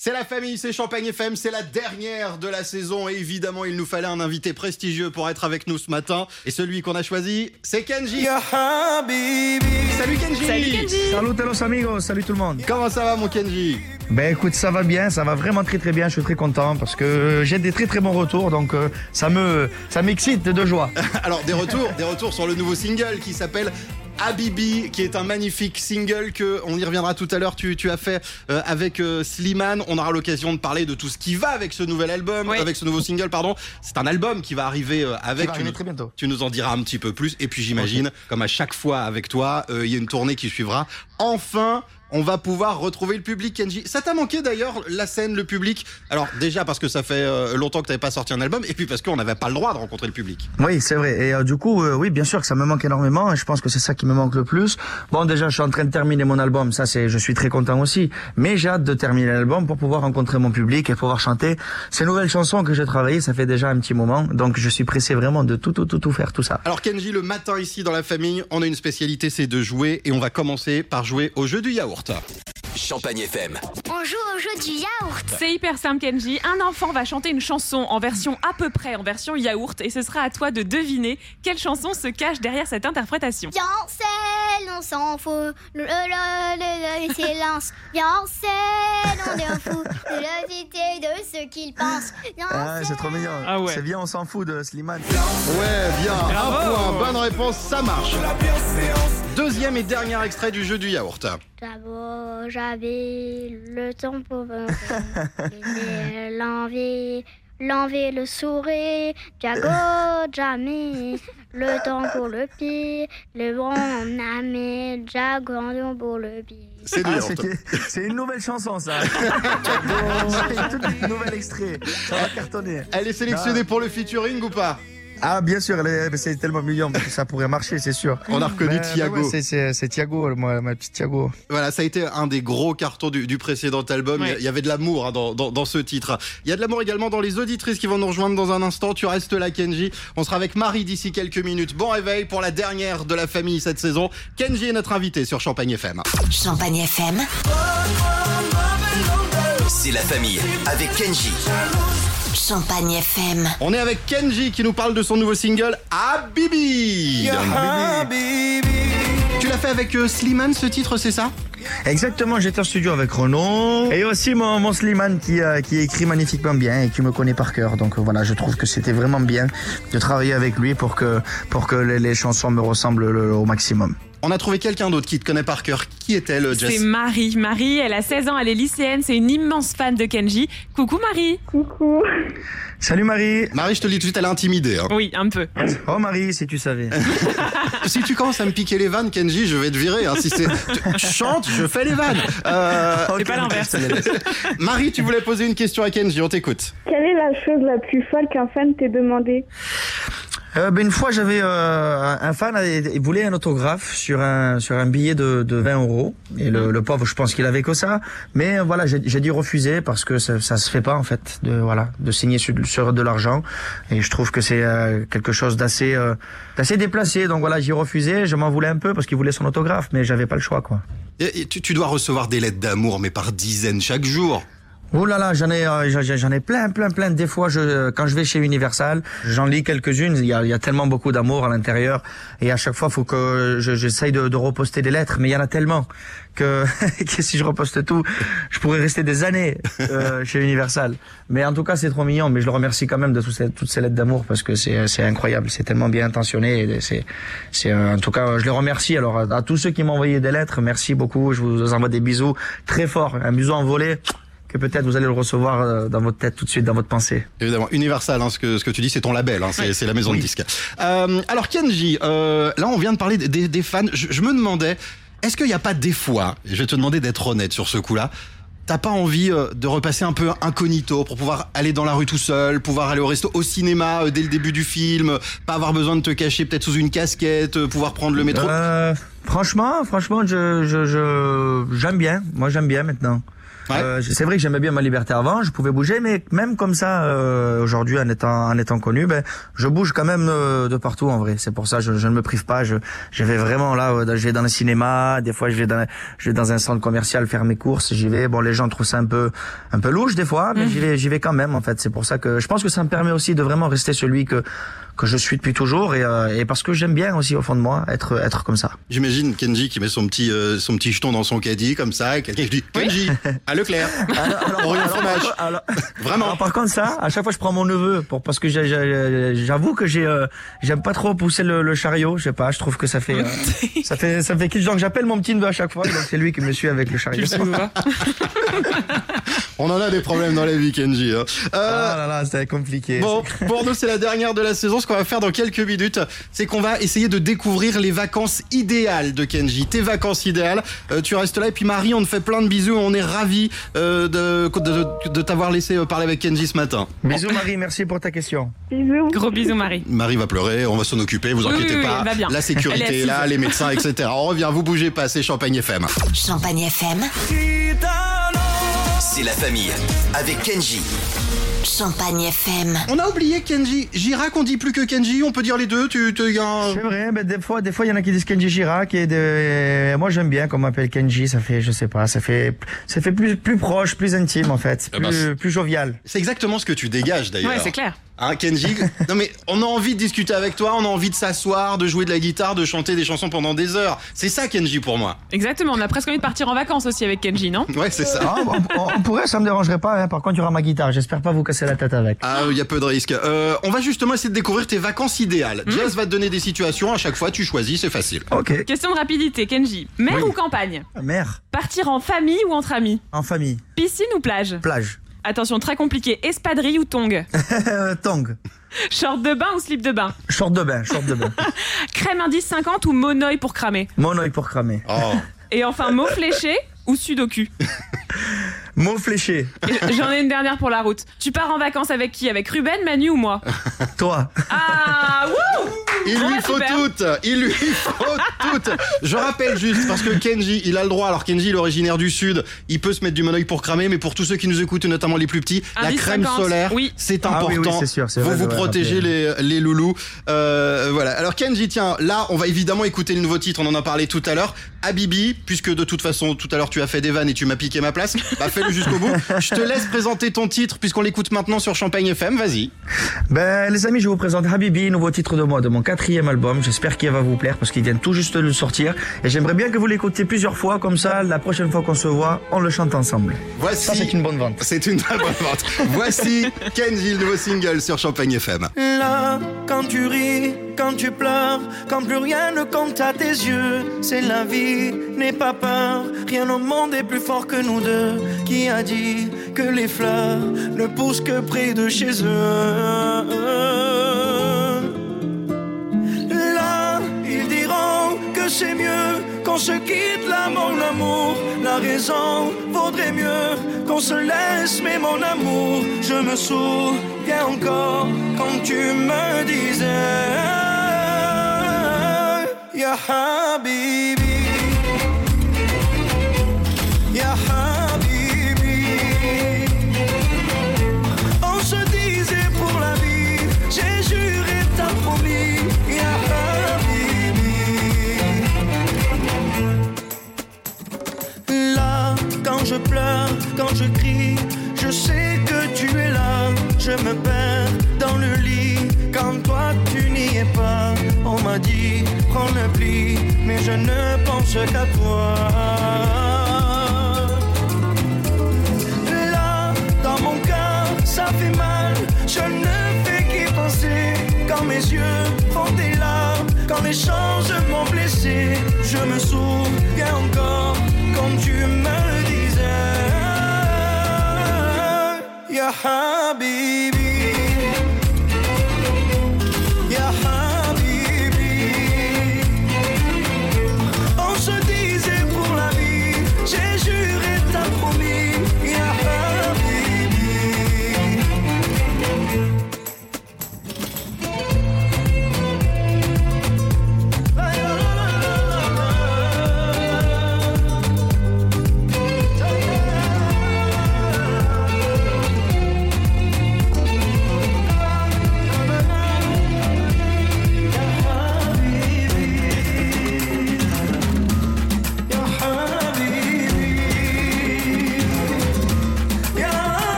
C'est la famille, c'est Champagne FM, c'est la dernière de la saison et évidemment il nous fallait un invité prestigieux pour être avec nous ce matin et celui qu'on a choisi c'est Kenji. Salut Kenji. Salut Kenji. Salut los amigos, salut tout le monde. Comment ça va mon Kenji? Ben écoute, ça va bien, ça va vraiment très très bien, je suis très content parce que j'ai des très très bons retours donc euh, ça me ça m'excite de joie. Alors des retours, des retours sur le nouveau single qui s'appelle Habibi, qui est un magnifique single que on y reviendra tout à l'heure. Tu, tu as fait euh, avec euh, Slimane. On aura l'occasion de parler de tout ce qui va avec ce nouvel album, Oui. avec ce nouveau single, pardon. C'est un album qui va arriver euh, avec. Qui va tu, arriver nous, très bientôt. tu nous en diras un petit peu plus. Et puis j'imagine, comme à chaque fois avec toi, euh, il y a une tournée qui suivra. Enfin. On va pouvoir retrouver le public, Kenji. Ça t'a manqué d'ailleurs la scène, le public? Alors déjà parce que ça fait euh, longtemps que t'avais pas sorti un album, et puis parce qu'on n'avait pas le droit de rencontrer le public. Oui, c'est vrai. Et euh, du coup, euh, oui, bien sûr que ça me manque énormément. Et je pense que c'est ça qui me manque le plus. Bon, déjà, je suis en train de terminer mon album. Ça, c'est, je suis très content aussi. Mais j'ai hâte de terminer l'album pour pouvoir rencontrer mon public et pouvoir chanter ces nouvelles chansons que j'ai travaillées. Ça fait déjà un petit moment. Donc, je suis pressé vraiment de tout, tout, tout, tout faire, tout ça. Alors Kenji, le matin ici dans la famille, on a une spécialité, c'est de jouer et on va commencer par jouer au jeu du yaourt. Champagne FM. On joue au jeu du yaourt. C'est hyper simple, Kenji. Un enfant va chanter une chanson en version à peu près, en version yaourt, et ce sera à toi de deviner quelle chanson se cache derrière cette interprétation. Yancel, on s'en fout. Le, le, le, le silence. Yancel, on est fou de la de ce qu'il pense. Ah, c'est trop mignon. Ah ouais. C'est bien, on s'en fout de Slimane. Ouais, bien, Bravo. un point, bonne réponse, ça marche. Deuxième et dernier extrait du jeu du yaourt. D'abord, j'avais le temps pour l'envie. L'envie, le sourire, Jago, jamais, le temps pour le pied, le bon ami, Jago pour le pied. C'est Ah, c'est, une nouvelle chanson, ça. c'est tout un nouvel extrait. Ça va cartonner. Elle est sélectionnée pour le featuring ou pas? Ah, bien sûr, elle est- c'est tellement mignon parce que ça pourrait marcher, c'est sûr. On a reconnu Mais- Thiago. ouais, c'est, c'est, c'est Thiago, moi, ma petite Thiago. Voilà, ça a été un des gros cartons du, du précédent album. Il y a- Ouais. il y avait de l'amour hein, dans, dans, dans ce titre. Il y a de l'amour également dans les auditrices qui vont nous rejoindre dans un instant. Tu restes là, Kenji. On sera avec Marie d'ici quelques minutes. Bon réveil pour la dernière de la famille cette saison. Kenji est notre invité sur Champagne FM. Champagne FM, C'est la famille avec Kenji. Champagne FM, On est avec Kenji qui nous parle de son nouveau single Habibi. Tu l'as fait avec euh, Slimane ce titre, c'est ça? Exactement, j'étais en studio avec Renaud et aussi mon, mon Slimane qui, euh, qui écrit magnifiquement bien et qui me connaît par cœur. Donc euh, voilà, je trouve que c'était vraiment bien de travailler avec lui pour que, pour que les, les chansons me ressemblent le- au maximum. On a trouvé quelqu'un d'autre qui te connaît par cœur. Qui est-elle, C'est Jess Marie. Marie, elle a 16 ans, elle est lycéenne, c'est une immense fan de Kenji. Coucou Marie. Salut Marie Marie, je te le dis tout de suite, elle est intimidée. hein. Oui, un peu. Oh Marie, si tu savais. si tu commences à me piquer les vannes, Kenji, je vais te virer. hein. Si c'est, tu, tu chantes, je fais les vannes. Euh, C'est pas l'inverse. Marie, tu voulais poser une question à Kenji, on t'écoute. Quelle est la chose la plus folle qu'un fan t'ait demandé? Euh, ben une fois, j'avais euh, un fan, il voulait un autographe sur un sur un billet de, de 20 euros. Et le, le pauvre, je pense qu'il avait que ça. Mais euh, voilà, j'ai dû refuser parce que ça, ça se fait pas en fait de voilà de signer sur, sur de l'argent. Et je trouve que c'est euh, quelque chose d'assez euh, d'assez déplacé. Donc voilà, j'ai refusé. Je m'en voulais un peu parce qu'il voulait son autographe, mais j'avais pas le choix quoi. Et tu, tu dois recevoir des lettres d'amour, mais par dizaines chaque jour. Oh là là, j'en ai, euh, j'en- ai plein, plein, plein. Des fois, je, quand je vais chez Universal, j'en lis quelques-unes. Il y a, tellement beaucoup d'amour à l'intérieur, et à chaque fois, faut que je- j'essaye de, reposter des lettres. Mais il y en a tellement que, si je reposte tout, je pourrais rester des années euh, chez Universal. Mais en tout cas, c'est trop mignon. Mais je le remercie quand même de toutes ces, lettres d'amour parce que c'est, incroyable. C'est tellement bien intentionné. C'est, euh, en tout cas, je les remercie. Alors, à, tous ceux qui m'ont envoyé des lettres, merci beaucoup. Je vous envoie des bisous très forts, un bisou en volée que peut-être vous allez le recevoir euh, dans votre tête tout de suite, dans votre pensée. Évidemment, Universal, hein, ce, que, ce que tu dis, c'est ton label, hein, c'est c'est la maison de disques. Euh, alors Kenji, euh, là on vient de parler des, des- fans. Je, je me demandais, est-ce qu'il n'y a pas des fois, et je vais te demander d'être honnête sur ce coup-là, t'as pas envie euh, de repasser un peu incognito pour pouvoir aller dans la rue tout seul, pouvoir aller au resto, au cinéma euh, dès le début du film, pas avoir besoin de te cacher peut-être sous une casquette, pouvoir prendre le métro? Euh, franchement, franchement, je, je, je, j'aime bien. Moi, j'aime bien maintenant. Ouais. Euh, c'est vrai que j'aimais bien ma liberté avant, je pouvais bouger, mais même comme ça, euh, aujourd'hui, en étant en étant connu, ben, je bouge quand même euh, de partout en vrai. C'est pour ça, je, je ne me prive pas. Je, je vais vraiment là, euh, je vais dans le cinéma, des fois je vais dans, je vais dans un centre commercial faire mes courses. J'y vais. Bon, les gens trouvent ça un peu, un peu louche des fois, mais j'y vais, j'y vais quand même. En fait, c'est pour ça que je pense que ça me permet aussi de vraiment rester celui que que je suis depuis toujours et, euh, et parce que j'aime bien aussi au fond de moi être être comme ça. J'imagine Kenji qui met son petit euh, son petit jeton dans son caddie comme ça, et quelqu'un qui dit Kenji à Leclerc. Pour une fromage. alors- Vraiment. Alors, par contre ça, à chaque fois je prends mon neveu pour parce que j'avoue que j'ai euh, j'aime pas trop pousser le, le chariot, je sais pas, je trouve que ça fait euh, ça fait ça fait kitsch donc j'appelle mon petit neveu à chaque fois donc c'est lui qui me suit avec le chariot. On en a des problèmes dans la vie, Kenji. hein. Euh, Ah là là, c'était compliqué. Bon, pour nous, c'est la dernière de la saison. Ce qu'on va faire dans quelques minutes, c'est qu'on va essayer de découvrir les vacances idéales de Kenji. Tes vacances idéales. Euh, tu restes là. Et puis Marie, on te fait plein de bisous. On est ravis euh, de, de, de t'avoir laissé euh, parler avec Kenji ce matin. Bisous Marie, merci pour ta question. Bisous. Gros bisous, Marie. Marie va pleurer, on va s'en occuper, vous Oui, inquiétez oui, pas. elle va bien. La sécurité est là, les médecins, etc. On revient, vous bougez pas, c'est Champagne FM. Champagne FM, C'est la famille avec Kenji. Champagne FM. On a oublié Kenji. Girac, on dit plus que Kenji, on peut dire les deux. Tu, tu y a un- C'est vrai, mais des fois, des fois, il y en a qui disent Kenji Girac et de... moi j'aime bien qu'on m'appelle Kenji. Ça fait, je sais pas, ça fait, ça fait plus, plus proche, plus intime en fait, Eh ben, plus, c'est- plus jovial. C'est exactement ce que tu dégages d'ailleurs. Ouais, c'est clair. Hein, Kenji Non mais on a envie de discuter avec toi, on a envie de s'asseoir, de jouer de la guitare, de chanter des chansons pendant des heures. C'est ça Kenji pour moi. Exactement. On a presque envie de partir en vacances aussi avec Kenji, non? Ouais, c'est ça. Ah, on pourrait, ça me dérangerait pas. Hein. Par contre, il y aura ma guitare. J'espère pas vous casser la tête avec. Ah, il y a peu de risques. Euh, on va justement essayer de découvrir tes vacances idéales. Jess va te donner des situations, à chaque fois tu choisis, c'est facile. Ok. Question de rapidité, Kenji. Mer Oui. ou campagne Mère, Partir en famille ou entre amis en famille, Piscine ou plage plage, Attention, très compliqué. Espadrille ou tong tong, Short de bain ou slip de bain short de bain, short de bain, Crème indice 50 ou monoï pour cramer mon oeil pour cramer, Oh. Et enfin, mot fléché ou sudoku mot fléché, J'en ai une dernière pour la route. Tu pars en vacances avec qui? Avec Ruben, Manu ou moi? Toi. Ah, wouh Il Bon, lui faut toutes. Il lui faut toutes Je rappelle juste, parce que Kenji, il a le droit, alors Kenji, il est originaire du Sud, il peut se mettre du monoeil pour cramer, mais pour tous ceux qui nous écoutent, notamment les plus petits, la crème 50, solaire, oui. c'est Ah oui, important. oui, c'est sûr, c'est vous vrai, vous protégez les, les loulous. Euh, voilà. Alors Kenji, tiens, là, on va évidemment écouter le nouveau titre, on en a parlé tout à l'heure. Habibi, puisque de toute façon, tout à l'heure, tu as fait des vannes et tu m'as piqué ma place, bah fais-le jusqu'au bout. Je te laisse présenter ton titre, puisqu'on l'écoute maintenant sur Champagne FM, vas-y. Ben, les amis, je vous présente Habibi, nouveau titre de moi, de mon quatrième album. J'espère qu'il va vous plaire parce qu'il vient tout juste de le sortir. Et j'aimerais bien que vous l'écoutiez plusieurs fois, comme ça, la prochaine fois qu'on se voit, on le chante ensemble. Voici. Ça, c'est une bonne vente. C'est une très bonne vente. Voici Kenji, le nouveau single sur Champagne FM. Là, quand tu ris, quand tu pleures, quand plus rien ne compte à tes yeux, c'est la vie, n'aie pas peur, rien au monde est plus fort que nous deux. Qui a dit que les fleurs ne poussent que près de chez eux? C'est mieux qu'on se quitte là, mon amour. La raison vaudrait mieux qu'on se laisse, mais mon amour, je me souviens encore quand tu me disais, pleure, quand je crie, je sais que tu es là. Je me perds dans le lit quand toi tu n'y es pas. On m'a dit, prends le pli, mais je ne pense qu'à toi. Là, dans mon cœur, ça fait mal. Je ne fais qu'y penser. Quand mes yeux font des larmes, quand les choses m'ont blessé, je me souviens encore quand tu me Ya Habibi,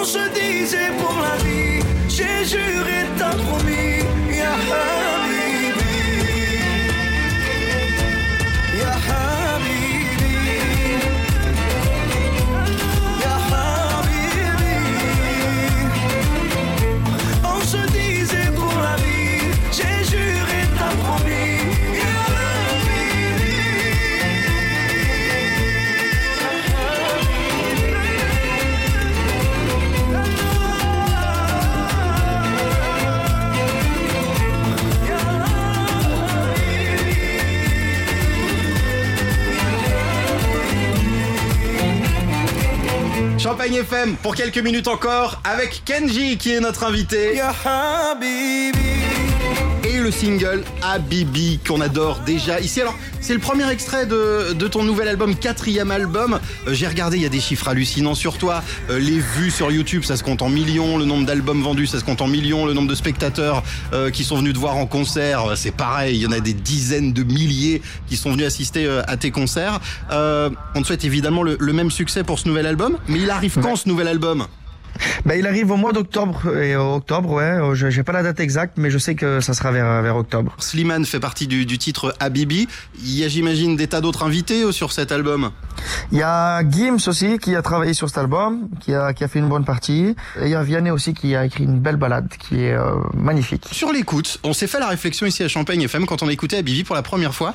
On se disait pour la vie, j'ai juré, t'as promis. Pour quelques minutes encore avec Kenji qui est notre invité. Le single Habibi qu'on adore déjà ici. Alors, c'est le premier extrait de, de ton nouvel album, quatrième album. Euh, J'ai regardé, il y a des chiffres hallucinants sur toi. Euh, les vues sur YouTube, ça se compte en millions. Le nombre d'albums vendus, ça se compte en millions. Le nombre de spectateurs euh, qui sont venus te voir en concert, c'est pareil. Il y en a des dizaines de milliers qui sont venus assister à tes concerts. Euh, on te souhaite évidemment le, le même succès pour ce nouvel album. Mais il arrive quand ce nouvel album? Ben, il arrive au mois d'octobre et euh, octobre, ouais. euh, je- J'ai pas la date exacte, mais je sais que ça sera vers vers octobre. Slimane fait partie du, du titre Habibi. Il y a, j'imagine, des tas d'autres invités euh, sur cet album? Il y a Gims aussi qui a travaillé sur cet album, qui a qui a fait une bonne partie. Et il y a Vianney aussi qui a écrit une belle balade qui est euh, magnifique. Sur l'écoute, on s'est fait la réflexion ici à Champagne FM quand on a écouté Habibi pour la première fois.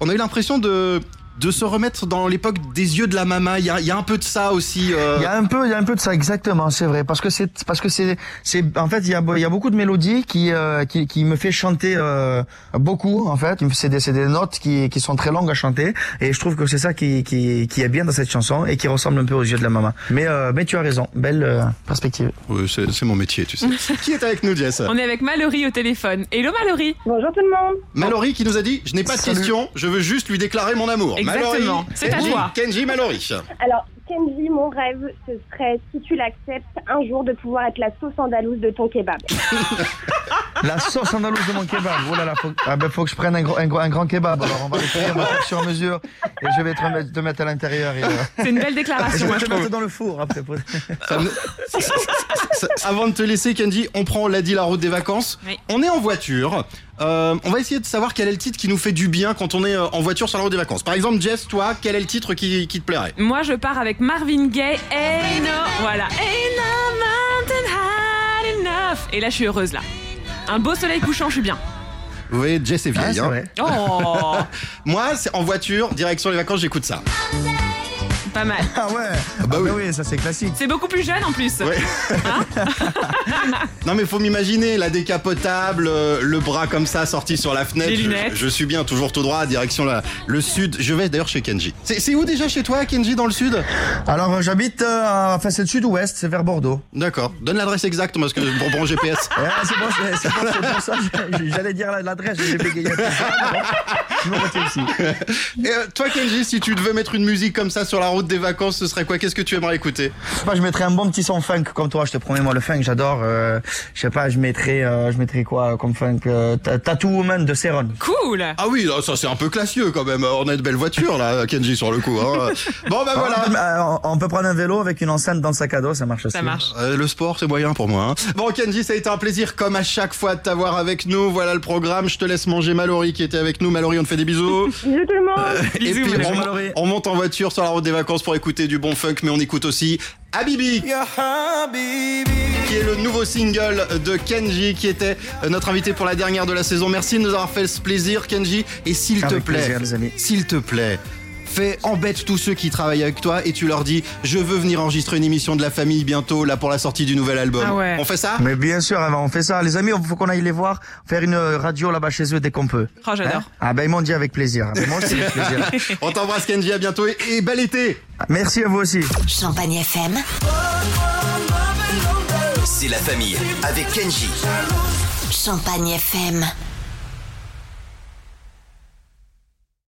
On a eu l'impression de de se remettre dans l'époque des yeux de la mama. Il y a, il y a un peu de ça aussi. euh, Il y a un peu, il y a un peu de ça exactement, c'est vrai, parce que c'est, parce que c'est, c'est, en fait, il y a, il y a beaucoup de mélodies qui, euh, qui, qui me fait chanter euh, beaucoup, en fait. C'est des, c'est des notes qui, qui sont très longues à chanter, et je trouve que c'est ça qui, qui, qui est bien dans cette chanson et qui ressemble un peu aux yeux de la maman. Mais, euh, mais tu as raison, belle euh, perspective. ouais, c'est c'est mon métier, tu sais. qui est avec nous, Jess? On est avec Mallory au téléphone. Hello Mallory Bonjour tout le monde. Mallory qui nous a dit Je n'ai pas de Salut. questions, je veux juste lui déclarer mon amour. Exactement. Mallory, C'est à Kenji, toi. Kenji Mallory. Alors, Kenji, mon rêve, ce serait, si tu l'acceptes, un jour de pouvoir être la sauce andalouse de ton kebab. La sauce andalouse de mon kebab. Oh là là, faut, ah ben, faut que je prenne un, gros, un, gros- un grand kebab. Alors, on va le faire, on va faire sur mesure, et je vais te, remettre- te mettre à l'intérieur. Et, euh, C'est une belle et déclaration, je vais je te mettre dans le four après. pour- Ça me- Ça- Avant de te laisser, Kenji, on prend, on l'a dit, la route des vacances. Oui. On est en voiture. Euh, on va essayer de savoir quel est le titre qui nous fait du bien quand on est euh, en voiture sur la route des vacances. Par exemple, Jess, toi, quel est le titre qui, qui te plairait? Moi je pars avec Marvin Gaye. Ain't no, voilà. Ain't no mountain high enough. Et là je suis heureuse là. Un beau soleil couchant, je suis bien. Vous voyez, Jess est Ah, vieille. c'est hein. vrai. Oh, Moi, c'est en voiture, direction les vacances, j'écoute ça. pas mal. Ah ouais. bah Ah oui. oui, ça c'est classique. C'est beaucoup plus jeune en plus. Ouais. non mais faut m'imaginer la décapotable, euh, le bras comme ça sorti sur la fenêtre. Les Je- lunettes. Je, suis bien toujours tout droit, direction la, le sud. Je vais d'ailleurs chez Kenji. C'est où déjà chez toi, Kenji, dans le sud? Alors euh, j'habite, euh, enfin c'est le sud-ouest, c'est vers Bordeaux. D'accord. Donne l'adresse exacte parce que pour mon GPS. Ouais, c'est bon, c'est c'est bon, c'est pour ça. J'allais dire l'adresse, j'ai bégayé. un peu. Je me retiens ici. Et euh, toi, Kenji, si tu devais mettre une musique comme ça sur la route des vacances, ce serait quoi? Qu'est-ce que tu aimerais écouter? Je sais pas, je mettrais un bon petit son funk comme toi. Je te promets, moi le funk, j'adore. Euh, je sais pas, je mettrais, euh, je mettrais quoi comme funk euh, Ta- Tattoo Woman de Céron. Cool. Ah oui, là, ça c'est un peu classieux quand même. On a de belles voitures là, Kenji, sur le coup. hein. Bon bah voilà. Euh, on peut prendre un vélo avec une enceinte dans le sac à dos, ça marche aussi. Ça marche. Euh, le sport, c'est moyen pour moi. hein. Bon, Kenji, ça a été un plaisir, comme à chaque fois, de t'avoir avec nous. Voilà le programme. Je te laisse manger Mallory qui était avec nous. Mallory, on te fait des bisous. Bisous tout le monde. Et Bisous, puis, on monte en voiture sur la route des vacances pour écouter du bon funk, mais on écoute aussi Habibi, qui est le nouveau single de Kenji, qui était euh, notre invité pour la dernière de la saison. Merci de nous avoir fait ce plaisir, Kenji. Et s'il te plaît, s'il te plaît, fais embête tous ceux qui travaillent avec toi et tu leur dis je veux venir enregistrer une émission de la famille bientôt là pour la sortie du nouvel album. Ah ouais. On fait ça? Mais bien sûr, on fait ça. Les amis, il faut qu'on aille les voir, faire une radio là-bas chez eux dès qu'on peut. Oh, j'adore. Hein? Ah ben ils m'ont dit avec plaisir. Ben, moi aussi avec plaisir. On t'embrasse Kenji, à bientôt et, et bel été Merci à vous aussi. Champagne FM. C'est la famille avec Kenji. Champagne FM.